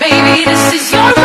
Baby, this is your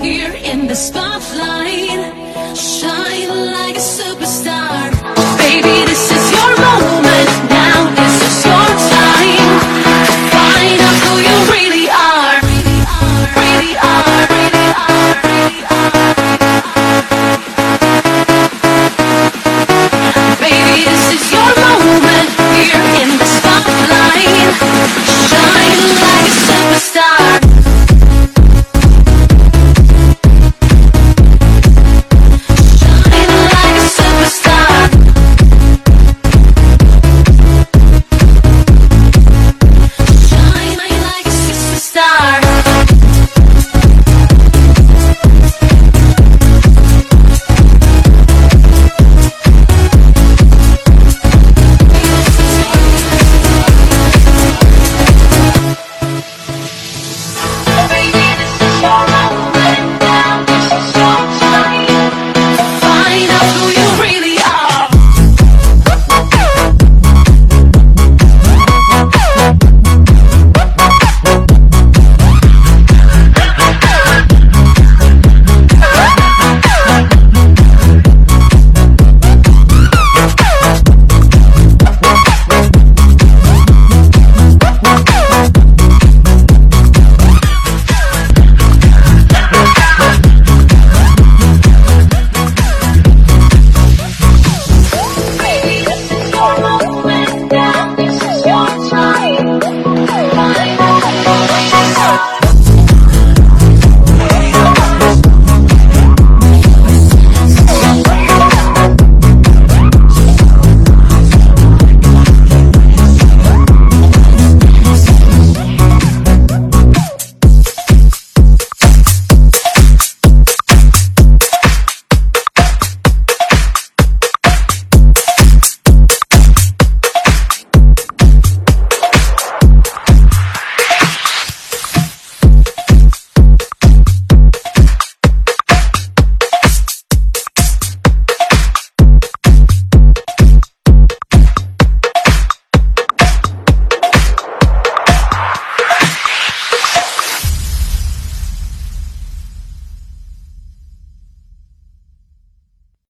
here in the spotlight. Shine like a superstar.